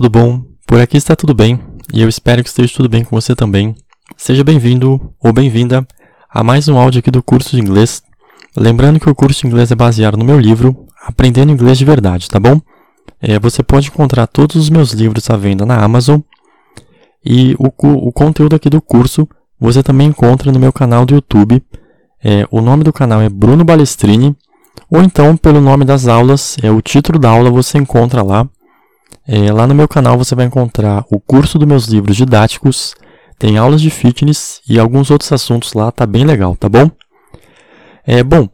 Tudo bom? Por aqui está tudo bem e eu espero que esteja tudo bem com você também. Seja bem-vindo ou bem-vinda a mais um áudio aqui do curso de inglês. Lembrando que o curso de inglês é baseado no meu livro Aprendendo Inglês de Verdade, tá bom? É, você pode encontrar todos os meus livros à venda na Amazon e o, o conteúdo aqui do curso você também encontra no meu canal do YouTube. É, o nome do canal é Bruno Balestrini ou então pelo nome das aulas, é o título da aula você encontra lá. É, lá no meu canal você vai encontrar o curso dos meus livros didáticos, tem aulas de fitness e alguns outros assuntos lá, tá bem legal, tá bom? É bom.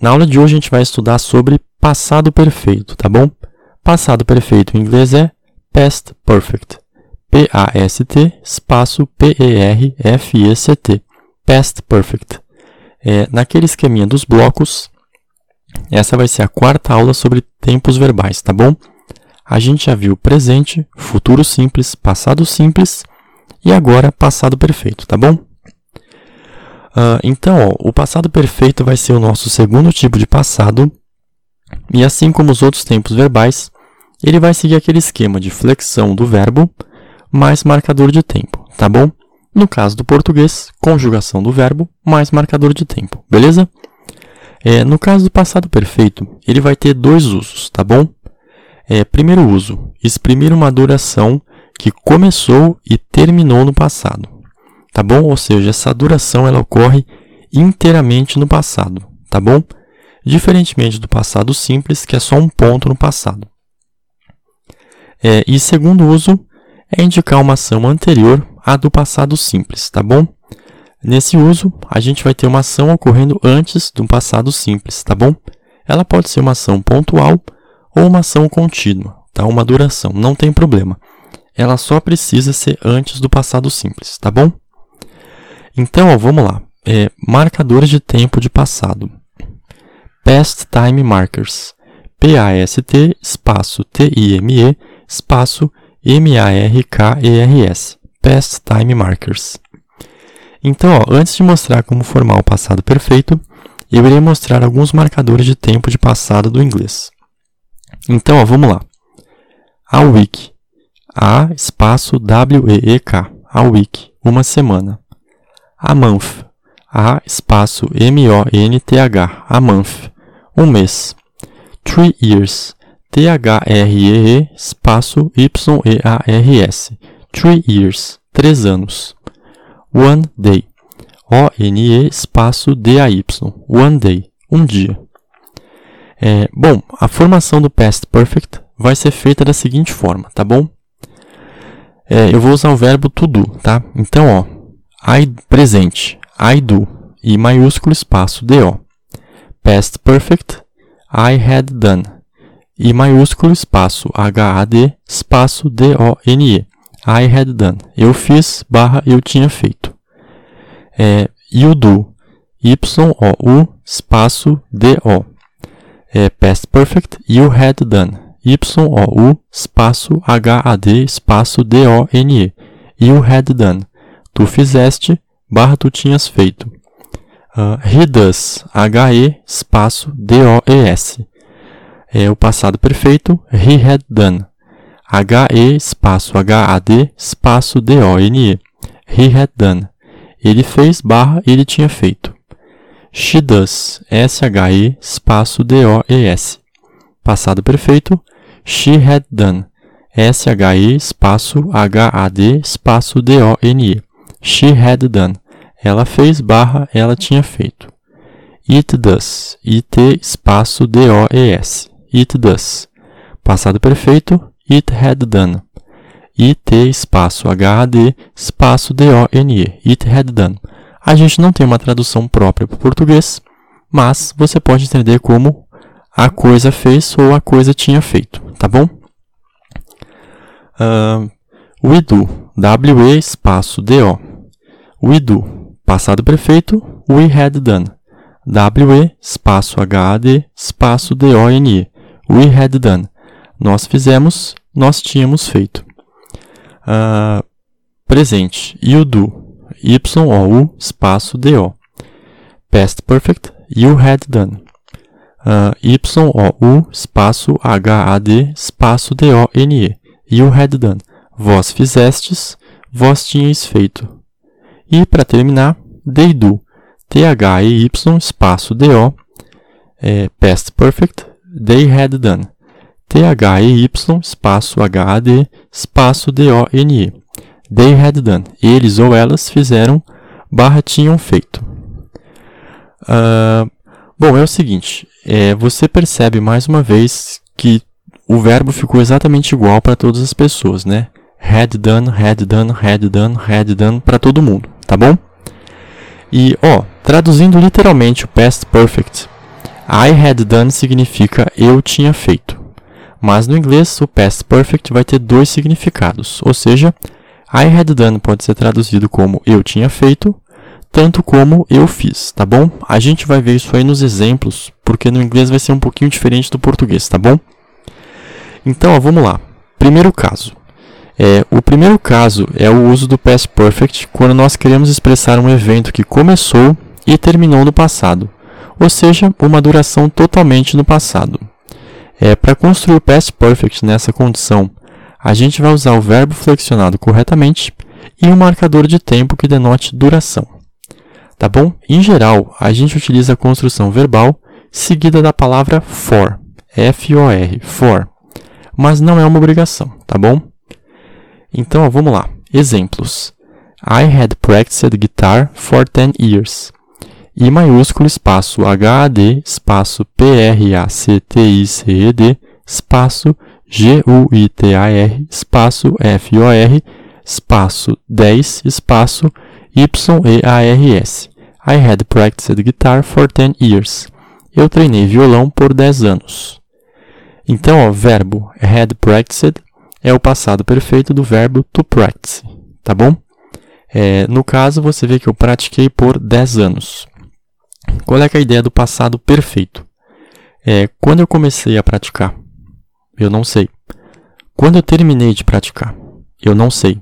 Na aula de hoje a gente vai estudar sobre passado perfeito, tá bom? Passado perfeito em inglês é past perfect. P-A-S-T espaço P-E-R-F-E-C-T. Past perfect. É, naquele esqueminha dos blocos, essa vai ser a quarta aula sobre tempos verbais, tá bom? A gente já viu presente, futuro simples, passado simples e agora passado perfeito, tá bom? Uh, então, ó, o passado perfeito vai ser o nosso segundo tipo de passado e assim como os outros tempos verbais, ele vai seguir aquele esquema de flexão do verbo mais marcador de tempo, tá bom? No caso do português, conjugação do verbo mais marcador de tempo, beleza? É, no caso do passado perfeito, ele vai ter dois usos, tá bom? É, primeiro uso, exprimir uma duração que começou e terminou no passado, tá bom? Ou seja, essa duração ela ocorre inteiramente no passado, tá bom? Diferentemente do passado simples, que é só um ponto no passado. É, e segundo uso é indicar uma ação anterior à do passado simples, tá bom? Nesse uso, a gente vai ter uma ação ocorrendo antes do passado simples, tá bom? Ela pode ser uma ação pontual ou uma ação contínua, tá? Uma duração, não tem problema. Ela só precisa ser antes do passado simples, tá bom? Então, ó, vamos lá. É, marcadores de tempo de passado. Past Time Markers. P-A-S-T, espaço T-I-M-E, espaço M-A-R-K-E-R-S. Past Time Markers. Então, ó, antes de mostrar como formar o passado perfeito, eu irei mostrar alguns marcadores de tempo de passado do inglês. Então, ó, vamos lá. A week. A espaço W-E-E-K. A week. Uma semana. A month. A espaço M-O-N-T-H. A month. Um mês. Three years. T-H-R-E-E espaço Y-E-A-R-S. Three years. Três anos. One day. O-N-E espaço D-A-Y. One day. Um dia. É, bom, a formação do past perfect vai ser feita da seguinte forma, tá bom? É, eu vou usar o verbo to do, tá? Então, ó, I presente, I do, e maiúsculo espaço do. Past perfect, I had done, e maiúsculo espaço H-A-D, espaço D-O-N-E. I had done. Eu fiz, barra, eu tinha feito. É, you do. Y-O-U, espaço D-O. É, past perfect, you had done. Y-O-U, espaço H-A-D, espaço D-O-N-E. You had done. Tu fizeste, barra, tu tinhas feito. Uh, he does. H-E, espaço D-O-E-S. É o passado perfeito, he had done. H-E espaço H-A-D espaço D-O-N-E. He had done. Ele fez barra ele tinha feito. She does. S-H-E espaço D-O-E-S. Passado perfeito. She had done. S-H-E espaço H-A-D espaço D-O-N-E. She had done. Ela fez barra ela tinha feito. It does. It espaço D-O-E-S. It does. Passado perfeito it had done. IT espaço HAD espaço D-O-N-E. It had done. A gente não tem uma tradução própria para o português, mas você pode entender como a coisa fez ou a coisa tinha feito, tá bom? Uh, we do. W-E espaço D-O. We do. Passado perfeito. We had done. W-E espaço H-A-D espaço D-O-N-E. We had done. Nós fizemos, nós tínhamos feito. Uh, presente. You do. Y-O-U espaço D-O. Past perfect. You had done. Uh, Y-O-U espaço H-A-D espaço D-O-N-E. you had done. Vós fizestes, vós tinhais feito. E, para terminar, they do. T-H-E-Y, espaço D-O, é, past perfect, they had done. T-H-E-Y, espaço H-A-D, espaço D-O-N-E. They had done. Eles ou elas fizeram, barra tinham feito. Uh, bom, é o seguinte, é, você percebe mais uma vez que o verbo ficou exatamente igual para todas as pessoas, né? Had done, had done, had done, had done para todo mundo, tá bom? E, ó, traduzindo literalmente o past perfect, I had done significa eu tinha feito. Mas no inglês, o past perfect vai ter dois significados, ou seja, I had done pode ser traduzido como eu tinha feito, tanto como eu fiz, tá bom? A gente vai ver isso aí nos exemplos, porque no inglês vai ser um pouquinho diferente do português, tá bom? Então, ó, vamos lá. Primeiro caso. É, o primeiro caso é o uso do past perfect quando nós queremos expressar um evento que começou e terminou no passado, ou seja, uma duração totalmente no passado. É, Para construir o past perfect nessa condição, a gente vai usar o verbo flexionado corretamente e um marcador de tempo que denote duração. Tá bom? Em geral, a gente utiliza a construção verbal seguida da palavra for, F-O-R, for, mas não é uma obrigação, tá bom? Então, ó, vamos lá. Exemplos. I had practiced guitar for 10 years. I maiúsculo espaço H-A-D espaço P-R-A-C-T-I-C-E-D espaço G-U-I-T-A-R espaço F-O-R espaço 10 espaço Y-E-A-R-S. I had practiced guitar for 10 years. Eu treinei violão por 10 anos. Então, o verbo had practiced é o passado perfeito do verbo to practice, tá bom? É, no caso, você vê que eu pratiquei por 10 anos. Qual é, é a ideia do passado perfeito? É, quando eu comecei a praticar? Eu não sei. Quando eu terminei de praticar? Eu não sei.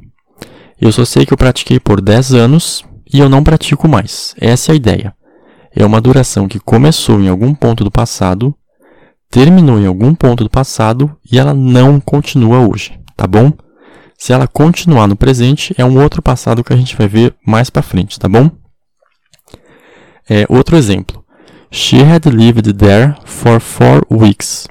Eu só sei que eu pratiquei por 10 anos e eu não pratico mais. Essa é a ideia. É uma duração que começou em algum ponto do passado, terminou em algum ponto do passado e ela não continua hoje, tá bom? Se ela continuar no presente, é um outro passado que a gente vai ver mais para frente, tá bom? É, outro exemplo. She had lived there for four weeks.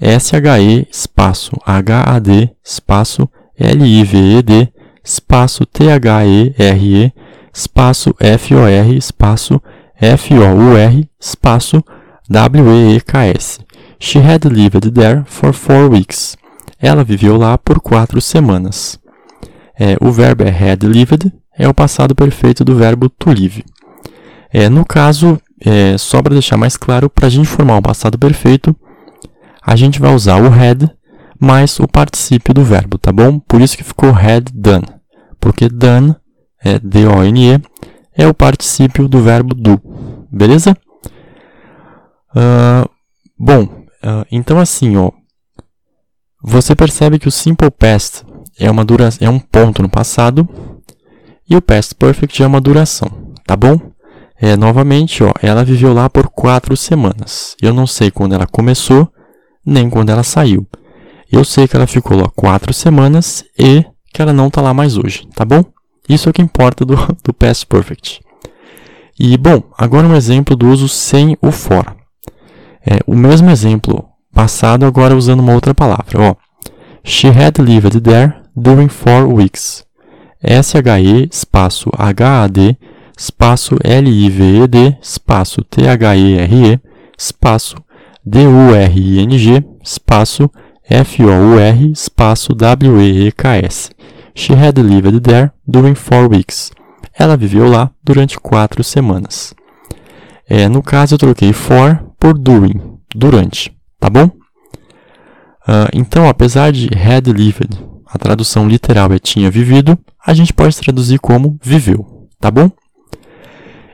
S-H-E espaço H-A-D espaço L-I-V-E-D espaço T-H-E-R-E espaço F-O-R espaço F-O-U-R espaço W-E-E-K-S. She had lived there for four weeks. Ela viveu lá por quatro semanas. É, o verbo é had lived, é o passado perfeito do verbo to live. É, no caso, é, só para deixar mais claro, para a gente formar um passado perfeito, a gente vai usar o had mais o particípio do verbo, tá bom? Por isso que ficou had done, porque done, é D-O-N-E, é o particípio do verbo do, beleza? Uh, bom, uh, então assim, ó, você percebe que o simple past é, uma dura é um ponto no passado e o past perfect é uma duração, tá bom? É, novamente, ó, ela viveu lá por quatro semanas. Eu não sei quando ela começou, nem quando ela saiu. Eu sei que ela ficou lá quatro semanas e que ela não está lá mais hoje, tá bom? Isso é o que importa do, do Past Perfect. E, bom, agora um exemplo do uso sem o for. É, o mesmo exemplo passado, agora usando uma outra palavra. Ó, She had lived there during four weeks. S-H-E, espaço H-A-D, espaço L-I-V-E-D, espaço T-H-E-R-E, espaço D-U-R-I-N-G, espaço F-O-U-R, espaço W-E-E-K-S. She had lived there during four weeks. Ela viveu lá durante quatro semanas. É, no caso, eu troquei for por during, durante, tá bom? Uh, então, apesar de had lived, a tradução literal é tinha vivido, a gente pode traduzir como viveu, tá bom?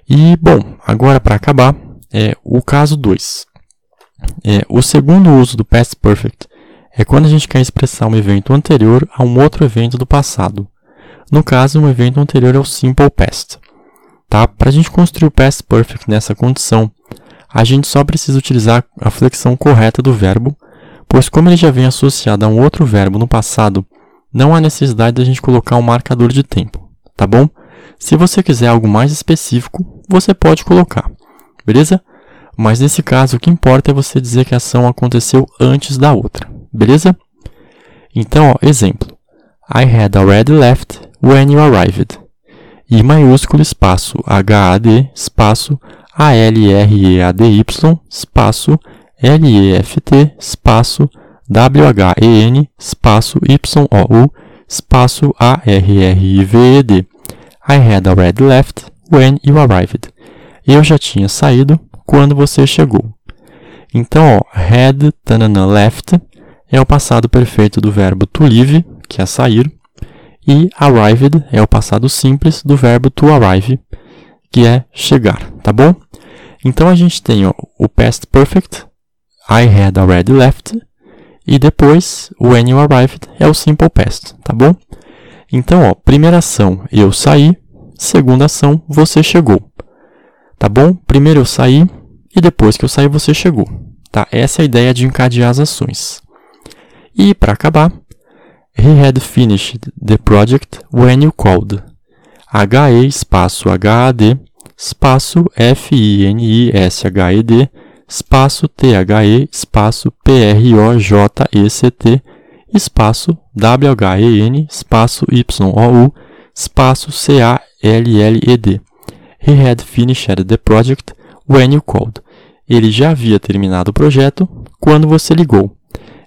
E, bom, agora para acabar, é o caso 2. É, o segundo uso do past perfect é quando a gente quer expressar um evento anterior a um outro evento do passado. No caso, um evento anterior ao simple past. Tá? Para a gente construir o past perfect nessa condição, a gente só precisa utilizar a flexão correta do verbo, pois como ele já vem associado a um outro verbo no passado, não há necessidade da gente colocar um marcador de tempo, tá bom? Se você quiser algo mais específico, você pode colocar, beleza? Mas nesse caso, o que importa é você dizer que a ação aconteceu antes da outra, beleza? Então, ó, exemplo. I had already left when you arrived. I maiúsculo espaço HAD espaço ALREADY espaço LEFT espaço WHEN espaço YOU espaço ARRIVED. I had already left when you arrived. Eu já tinha saído quando você chegou. Então, ó, had tanana, left é o passado perfeito do verbo to leave, que é sair, e arrived é o passado simples do verbo to arrive, que é chegar, tá bom? Então a gente tem ó, o past perfect, I had already left, e depois when you arrived é o simple past, tá bom? Então, ó, primeira ação, eu saí, segunda ação, você chegou. Tá bom? Primeiro eu saí e depois que eu saí você chegou. Tá? Essa é a ideia de encadear as ações. E para acabar, He had finished the project when you called. HE espaço HAD espaço FINISHED espaço THE espaço PROJECT espaço WHEN espaço YOU espaço CALLED. He had finished the project when you called. Ele já havia terminado o projeto quando você ligou.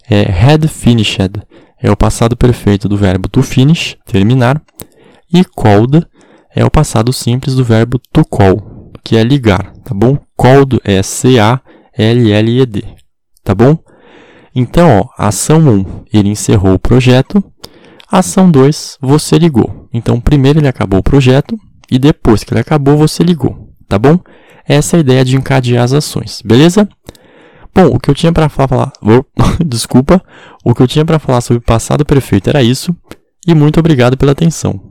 É had finished é o passado perfeito do verbo to finish, terminar, e called é o passado simples do verbo to call, que é ligar, tá bom? Called é C-A-L-L-E-D, tá bom? Então, ó, ação 1, ele encerrou o projeto. Ação 2, você ligou. Então, primeiro ele acabou o projeto e depois que ele acabou, você ligou, tá bom? Essa é a ideia de encadear as ações, beleza? Bom, o que eu tinha para falar, desculpa, o que eu tinha para falar sobre passado perfeito era isso, e muito obrigado pela atenção.